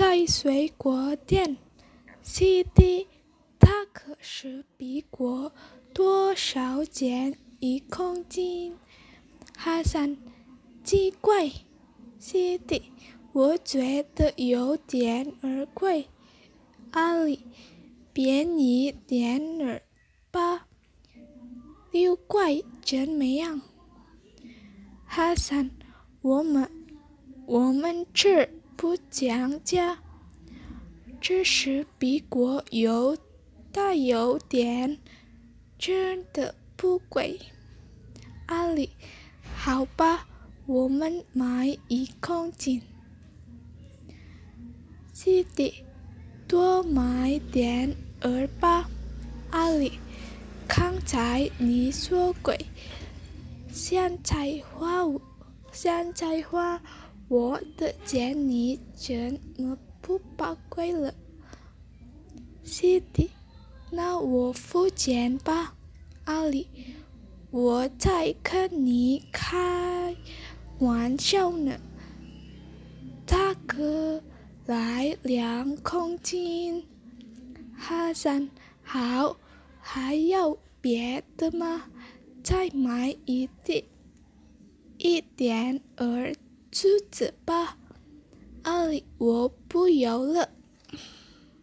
在水果店。西迪，它可是比果多少钱一公斤？哈桑，奇怪，西迪，我觉得有点儿贵。阿里，便宜点儿吧，六块怎么样？哈桑，我们我们吃不讲价，只是比国有大有点，真的不贵。阿里，好吧，我们买一公斤。西迪，多买点儿吧。阿里，刚才你说贵。香菜花，香菜花，我的钱你怎么不宝贵了？西迪，那我付钱吧。阿里，我在跟你开玩笑呢。大哥，来两公斤。哈桑，好，还要别的吗？再买一点一点儿珠子吧，阿里，我不要了。